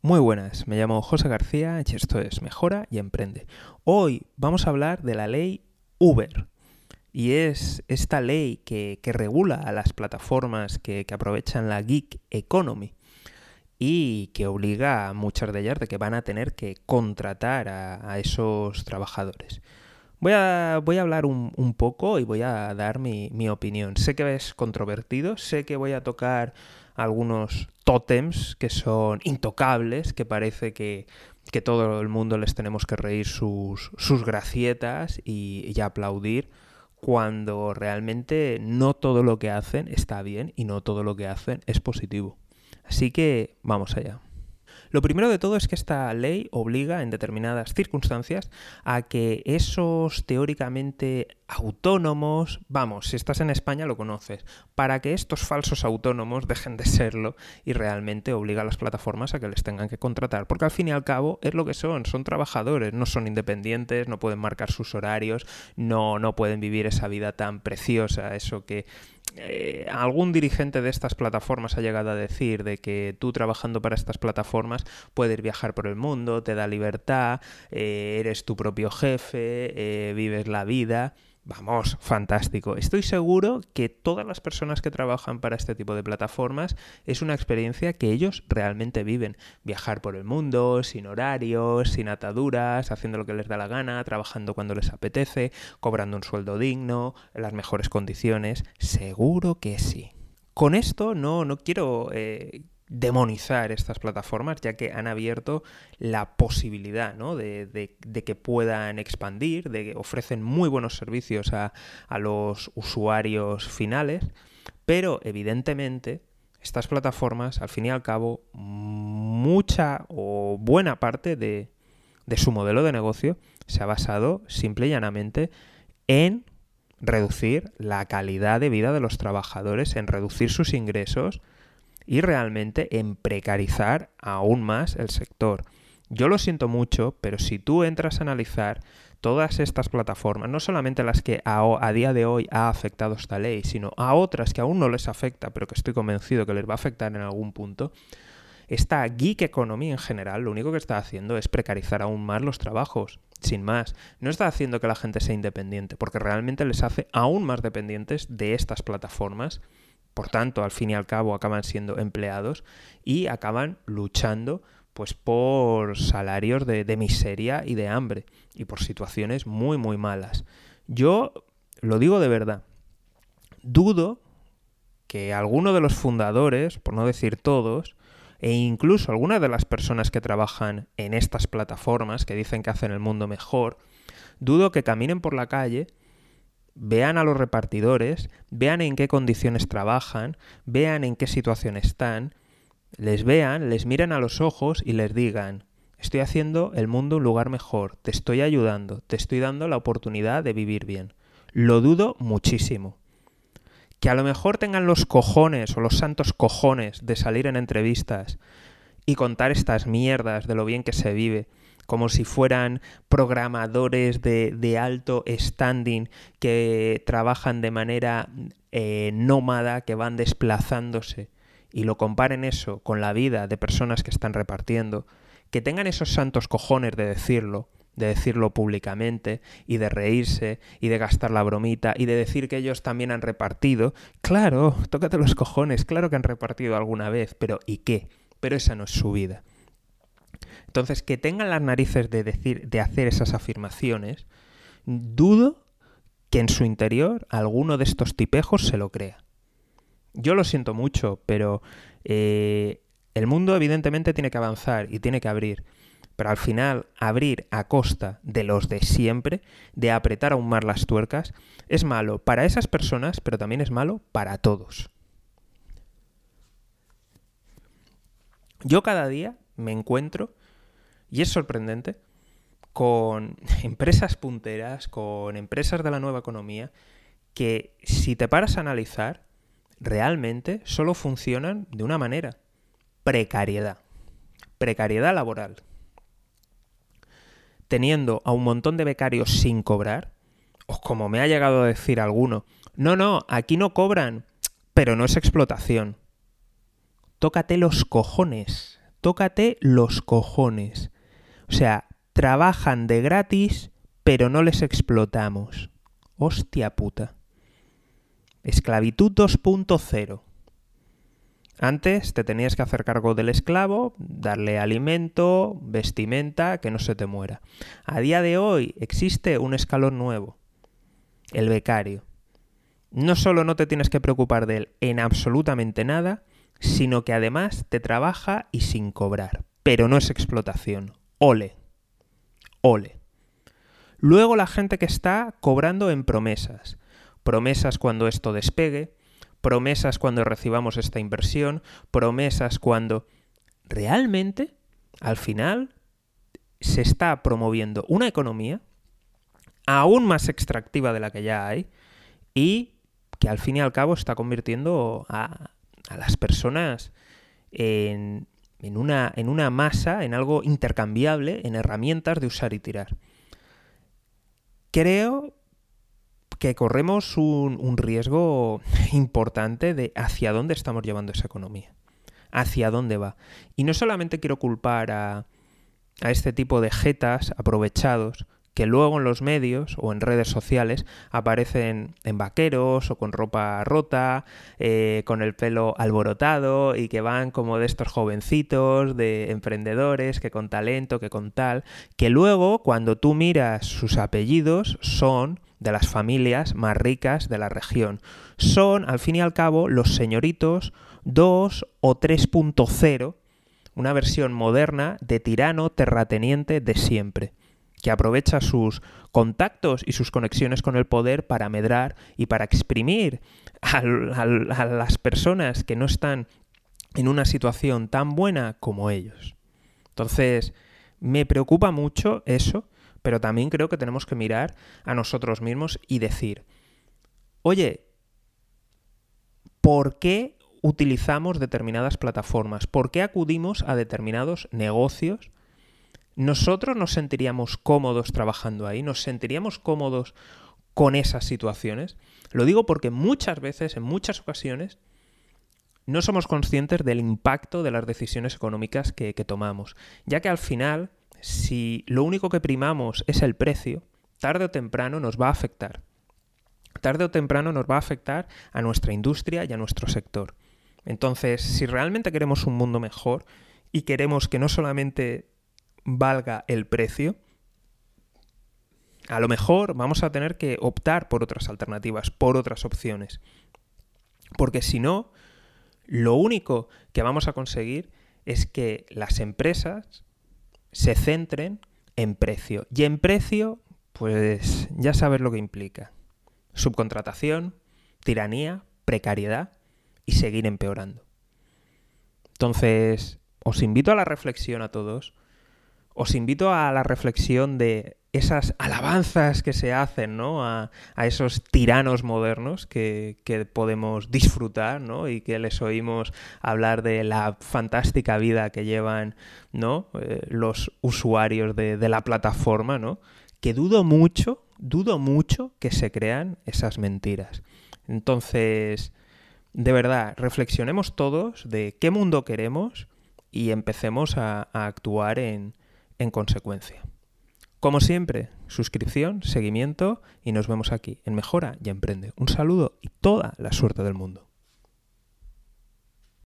Muy buenas, me llamo José García y esto es Mejora y Emprende. Hoy vamos a hablar de la ley Uber. Y es esta ley que, regula a las plataformas que, aprovechan la gig economy y que obliga a muchas de ellas de que van a tener que contratar a, esos trabajadores. Voy a, voy a hablar un, poco y voy a dar mi, mi opinión. Sé que es controvertido, sé que voy a tocar algunos tótems que son intocables, que parece que, todo el mundo les tenemos que reír sus, sus gracietas y, y aplaudir cuando realmente no todo lo que hacen está bien y no todo lo que hacen es positivo. Así que vamos allá. Lo primero de todo es que esta ley obliga en determinadas circunstancias a que esos teóricamente autónomos, vamos, si estás en España lo conoces, para que estos falsos autónomos dejen de serlo y realmente obliga a las plataformas a que les tengan que contratar, porque al fin y al cabo es lo que son, son trabajadores, no son independientes, no pueden marcar sus horarios, no, no pueden vivir esa vida tan preciosa, eso que eh, algún dirigente de estas plataformas ha llegado a decir de que tú trabajando para estas plataformas puedes viajar por el mundo, te da libertad, eh, eres tu propio jefe, eh, vives la vida. Vamos, fantástico. Estoy seguro que todas las personas que trabajan para este tipo de plataformas es una experiencia que ellos realmente viven. Viajar por el mundo, sin horarios, sin ataduras, haciendo lo que les da la gana, trabajando cuando les apetece, cobrando un sueldo digno, las mejores condiciones. Seguro que sí. Con esto no, no quiero eh, demonizar estas plataformas, ya que han abierto la posibilidad de, que puedan expandir, de que ofrecen muy buenos servicios a, los usuarios finales, pero evidentemente estas plataformas, al fin y al cabo, mucha o buena parte de, de su modelo de negocio se ha basado simple y llanamente en reducir la calidad de vida de los trabajadores, en reducir sus ingresos, y realmente en precarizar aún más el sector. Yo lo siento mucho, pero si tú entras a analizar todas estas plataformas, no solamente las que a, día de hoy ha afectado esta ley, sino a otras que aún no les afecta, pero que estoy convencido que les va a afectar en algún punto, esta geek economy en general lo único que está haciendo es precarizar aún más los trabajos, sin más. No está haciendo que la gente sea independiente, porque realmente les hace aún más dependientes de estas plataformas por tanto, al fin y al cabo acaban siendo empleados y acaban luchando pues por salarios de, miseria y de hambre y por situaciones muy muy malas. Yo lo digo de verdad, dudo que alguno de los fundadores, por no decir todos, e incluso algunas de las personas que trabajan en estas plataformas que dicen que hacen el mundo mejor, dudo que caminen por la calle vean a los repartidores, vean en qué condiciones trabajan, vean en qué situación están, les vean, les miren a los ojos y les digan, estoy haciendo el mundo un lugar mejor, te estoy ayudando, te estoy dando la oportunidad de vivir bien. Lo dudo muchísimo. Que a lo mejor tengan los cojones o los santos cojones de salir en entrevistas y contar estas mierdas de lo bien que se vive como si fueran programadores de, alto standing que trabajan de manera eh, nómada, que van desplazándose, y lo comparen eso con la vida de personas que están repartiendo, que tengan esos santos cojones de decirlo, de decirlo públicamente y de reírse y de gastar la bromita y de decir que ellos también han repartido. Claro, tócate los cojones, claro que han repartido alguna vez, pero ¿y qué? Pero esa no es su vida. Entonces, que tengan las narices de decir, de hacer esas afirmaciones, dudo que en su interior alguno de estos tipejos se lo crea. Yo lo siento mucho, pero eh, el mundo evidentemente tiene que avanzar y tiene que abrir. Pero al final, abrir a costa de los de siempre, de apretar aún más las tuercas, es malo para esas personas, pero también es malo para todos. Yo cada día me encuentro y es sorprendente con empresas punteras, con empresas de la nueva economía, que si te paras a analizar, realmente solo funcionan de una manera, precariedad, precariedad laboral. Teniendo a un montón de becarios sin cobrar, o como me ha llegado a decir alguno, no, no, aquí no cobran, pero no es explotación. Tócate los cojones tócate los cojones. O sea, trabajan de gratis, pero no les explotamos. Hostia puta. Esclavitud 2.0. Antes te tenías que hacer cargo del esclavo, darle alimento, vestimenta, que no se te muera. A día de hoy existe un escalón nuevo, el becario. No solo no te tienes que preocupar de él en absolutamente nada, sino que además te trabaja y sin cobrar. Pero no es explotación. Ole. Ole. Luego la gente que está cobrando en promesas. Promesas cuando esto despegue, promesas cuando recibamos esta inversión, promesas cuando realmente, al final, se está promoviendo una economía aún más extractiva de la que ya hay y que al fin y al cabo está convirtiendo a, las personas en, en, una, en una masa, en algo intercambiable, en herramientas de usar y tirar. Creo que corremos un, riesgo importante de hacia dónde estamos llevando esa economía, hacia dónde va. Y no solamente quiero culpar a, a este tipo de jetas aprovechados que luego en los medios o en redes sociales aparecen en vaqueros o con ropa rota, eh, con el pelo alborotado y que van como de estos jovencitos, de emprendedores, que con talento, que con tal, que luego cuando tú miras sus apellidos son de las familias más ricas de la región. Son, al fin y al cabo, los señoritos 2 o 3.0, una versión moderna de tirano terrateniente de siempre que aprovecha sus contactos y sus conexiones con el poder para medrar y para exprimir a, las personas que no están en una situación tan buena como ellos. Entonces, me preocupa mucho eso, pero también creo que tenemos que mirar a nosotros mismos y decir, oye, ¿por qué utilizamos determinadas plataformas? ¿Por qué acudimos a determinados negocios nosotros nos sentiríamos cómodos trabajando ahí, nos sentiríamos cómodos con esas situaciones. Lo digo porque muchas veces, en muchas ocasiones, no somos conscientes del impacto de las decisiones económicas que, tomamos, ya que al final, si lo único que primamos es el precio, tarde o temprano nos va a afectar. Tarde o temprano nos va a afectar a nuestra industria y a nuestro sector. Entonces, si realmente queremos un mundo mejor y queremos que no solamente valga el precio, a lo mejor vamos a tener que optar por otras alternativas, por otras opciones. Porque si no, lo único que vamos a conseguir es que las empresas se centren en precio. Y en precio, pues ya sabes lo que implica. Subcontratación, tiranía, precariedad y seguir empeorando. Entonces, os invito a la reflexión a todos os invito a la reflexión de esas alabanzas que se hacen ¿no? a, esos tiranos modernos que, podemos disfrutar ¿no? y que les oímos hablar de la fantástica vida que llevan ¿no? Eh, los usuarios de, de, la plataforma, ¿no? que dudo mucho, dudo mucho que se crean esas mentiras. Entonces, de verdad, reflexionemos todos de qué mundo queremos y empecemos a actuar en, en consecuencia. Como siempre, suscripción, seguimiento y nos vemos aquí en Mejora y Emprende. Un saludo y toda la suerte del mundo.